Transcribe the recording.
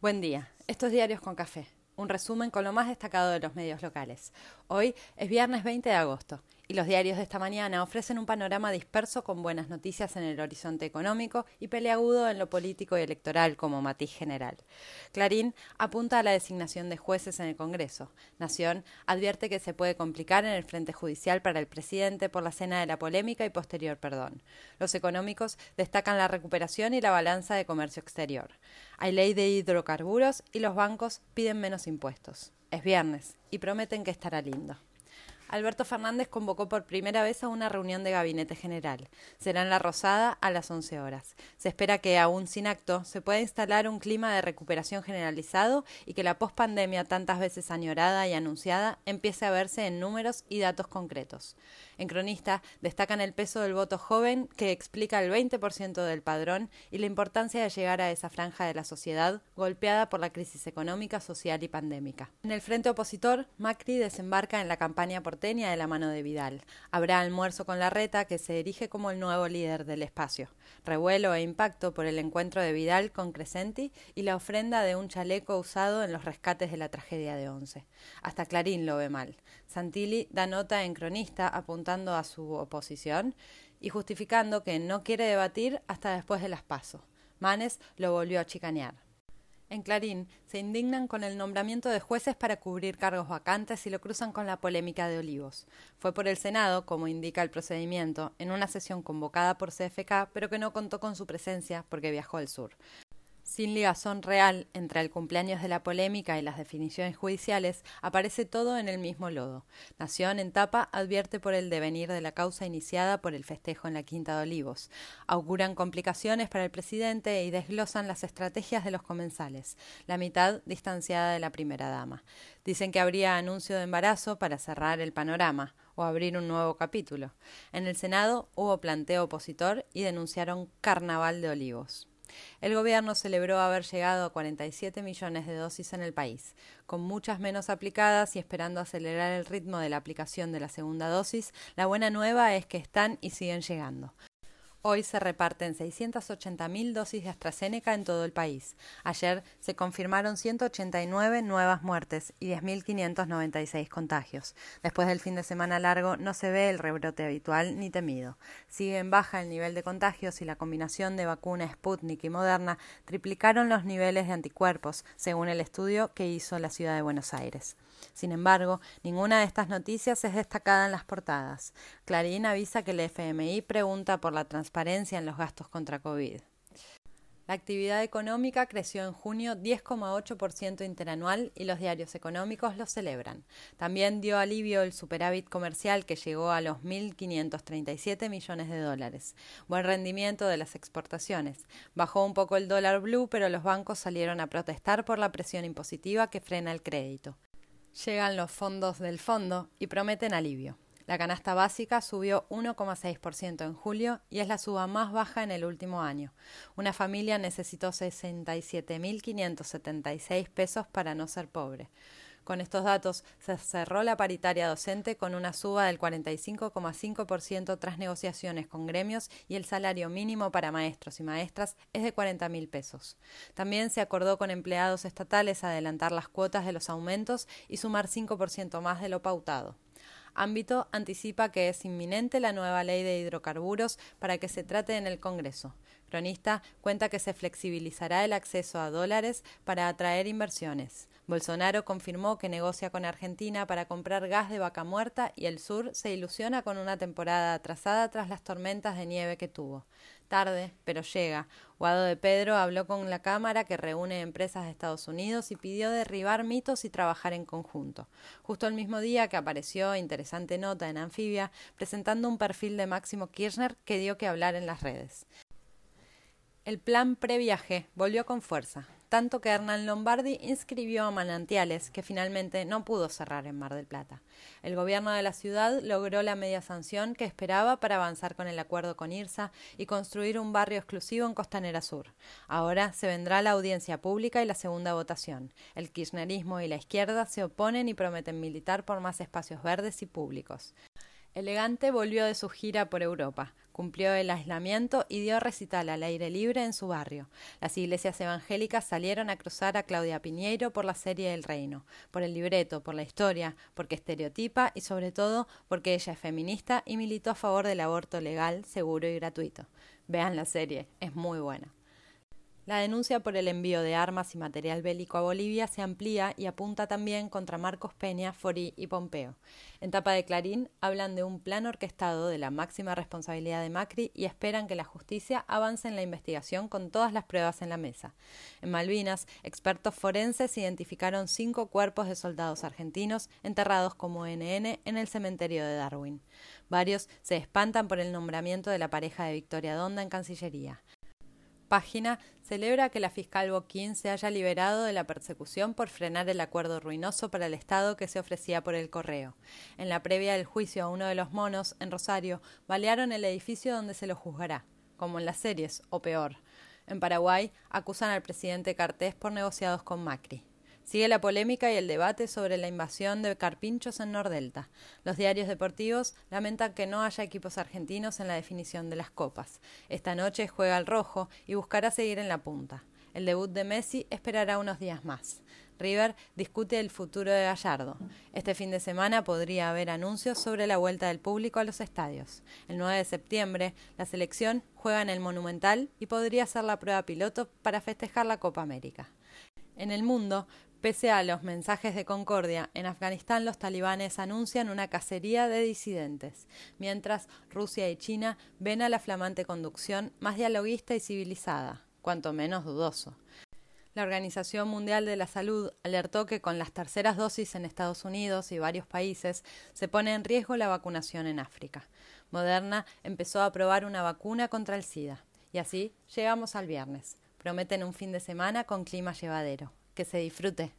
Buen día. Estos diarios con café. Un resumen con lo más destacado de los medios locales. Hoy es viernes 20 de agosto y los diarios de esta mañana ofrecen un panorama disperso con buenas noticias en el horizonte económico y peleagudo en lo político y electoral como matiz general. Clarín apunta a la designación de jueces en el Congreso. Nación advierte que se puede complicar en el frente judicial para el presidente por la cena de la polémica y posterior perdón. Los económicos destacan la recuperación y la balanza de comercio exterior. Hay ley de hidrocarburos y los bancos piden menos impuestos. Es viernes y prometen que estará lindo. Alberto Fernández convocó por primera vez a una reunión de gabinete general. Será en La Rosada a las 11 horas. Se espera que, aún sin acto, se pueda instalar un clima de recuperación generalizado y que la pospandemia tantas veces añorada y anunciada empiece a verse en números y datos concretos. En Cronista destacan el peso del voto joven que explica el 20% del padrón y la importancia de llegar a esa franja de la sociedad golpeada por la crisis económica, social y pandémica. En el frente opositor, Macri desembarca en la campaña por de la mano de Vidal. Habrá almuerzo con la reta que se erige como el nuevo líder del espacio. Revuelo e impacto por el encuentro de Vidal con Crescenti y la ofrenda de un chaleco usado en los rescates de la tragedia de Once. Hasta Clarín lo ve mal. Santilli da nota en cronista apuntando a su oposición y justificando que no quiere debatir hasta después de las pasos. Manes lo volvió a chicanear. En Clarín se indignan con el nombramiento de jueces para cubrir cargos vacantes y lo cruzan con la polémica de Olivos. Fue por el Senado, como indica el procedimiento, en una sesión convocada por CFK, pero que no contó con su presencia porque viajó al sur. Sin ligazón real entre el cumpleaños de la polémica y las definiciones judiciales, aparece todo en el mismo lodo. Nación en tapa advierte por el devenir de la causa iniciada por el festejo en la Quinta de Olivos. Auguran complicaciones para el presidente y desglosan las estrategias de los comensales, la mitad distanciada de la primera dama. Dicen que habría anuncio de embarazo para cerrar el panorama o abrir un nuevo capítulo. En el Senado hubo planteo opositor y denunciaron carnaval de olivos. El gobierno celebró haber llegado a 47 millones de dosis en el país, con muchas menos aplicadas y esperando acelerar el ritmo de la aplicación de la segunda dosis. La buena nueva es que están y siguen llegando. Hoy se reparten 680.000 dosis de AstraZeneca en todo el país. Ayer se confirmaron 189 nuevas muertes y 10.596 contagios. Después del fin de semana largo no se ve el rebrote habitual ni temido. Sigue en baja el nivel de contagios y la combinación de vacuna Sputnik y Moderna triplicaron los niveles de anticuerpos, según el estudio que hizo la ciudad de Buenos Aires. Sin embargo, ninguna de estas noticias es destacada en las portadas. Clarín avisa que el FMI pregunta por la transparencia en los gastos contra COVID. La actividad económica creció en junio 10,8% interanual y los diarios económicos lo celebran. También dio alivio el superávit comercial que llegó a los 1.537 millones de dólares. Buen rendimiento de las exportaciones. Bajó un poco el dólar blue, pero los bancos salieron a protestar por la presión impositiva que frena el crédito. Llegan los fondos del fondo y prometen alivio. La canasta básica subió 1,6% en julio y es la suba más baja en el último año. Una familia necesitó 67.576 pesos para no ser pobre. Con estos datos se cerró la paritaria docente con una suba del 45,5% tras negociaciones con gremios y el salario mínimo para maestros y maestras es de 40 mil pesos. También se acordó con empleados estatales adelantar las cuotas de los aumentos y sumar 5% más de lo pautado. Ámbito anticipa que es inminente la nueva ley de hidrocarburos para que se trate en el Congreso. Cronista cuenta que se flexibilizará el acceso a dólares para atraer inversiones. Bolsonaro confirmó que negocia con Argentina para comprar gas de vaca muerta y el sur se ilusiona con una temporada atrasada tras las tormentas de nieve que tuvo. Tarde, pero llega. Guado de Pedro habló con la Cámara que reúne empresas de Estados Unidos y pidió derribar mitos y trabajar en conjunto. Justo el mismo día que apareció interesante nota en Anfibia presentando un perfil de Máximo Kirchner que dio que hablar en las redes. El plan previaje volvió con fuerza, tanto que Hernán Lombardi inscribió a Manantiales, que finalmente no pudo cerrar en Mar del Plata. El gobierno de la ciudad logró la media sanción que esperaba para avanzar con el acuerdo con IRSA y construir un barrio exclusivo en Costanera Sur. Ahora se vendrá la audiencia pública y la segunda votación. El kirchnerismo y la izquierda se oponen y prometen militar por más espacios verdes y públicos. Elegante volvió de su gira por Europa, cumplió el aislamiento y dio recital al aire libre en su barrio. Las iglesias evangélicas salieron a cruzar a Claudia Piñeiro por la serie El Reino, por el libreto, por la historia, porque estereotipa y sobre todo porque ella es feminista y militó a favor del aborto legal, seguro y gratuito. Vean la serie, es muy buena. La denuncia por el envío de armas y material bélico a Bolivia se amplía y apunta también contra Marcos Peña, Forí y Pompeo. En tapa de Clarín hablan de un plan orquestado de la máxima responsabilidad de Macri y esperan que la justicia avance en la investigación con todas las pruebas en la mesa. En Malvinas, expertos forenses identificaron cinco cuerpos de soldados argentinos enterrados como NN en el cementerio de Darwin. Varios se espantan por el nombramiento de la pareja de Victoria Donda en Cancillería página celebra que la fiscal Boquín se haya liberado de la persecución por frenar el acuerdo ruinoso para el Estado que se ofrecía por el correo. En la previa del juicio a uno de los monos, en Rosario, balearon el edificio donde se lo juzgará, como en las series, o peor. En Paraguay, acusan al presidente Cartés por negociados con Macri. Sigue la polémica y el debate sobre la invasión de carpinchos en Nordelta. Los diarios deportivos lamentan que no haya equipos argentinos en la definición de las copas. Esta noche juega el rojo y buscará seguir en la punta. El debut de Messi esperará unos días más. River discute el futuro de Gallardo. Este fin de semana podría haber anuncios sobre la vuelta del público a los estadios. El 9 de septiembre, la selección juega en el Monumental y podría ser la prueba piloto para festejar la Copa América. En el mundo, Pese a los mensajes de concordia, en Afganistán los talibanes anuncian una cacería de disidentes, mientras Rusia y China ven a la flamante conducción más dialoguista y civilizada, cuanto menos dudoso. La Organización Mundial de la Salud alertó que con las terceras dosis en Estados Unidos y varios países se pone en riesgo la vacunación en África. Moderna empezó a probar una vacuna contra el SIDA. Y así llegamos al viernes. Prometen un fin de semana con clima llevadero. Que se disfrute.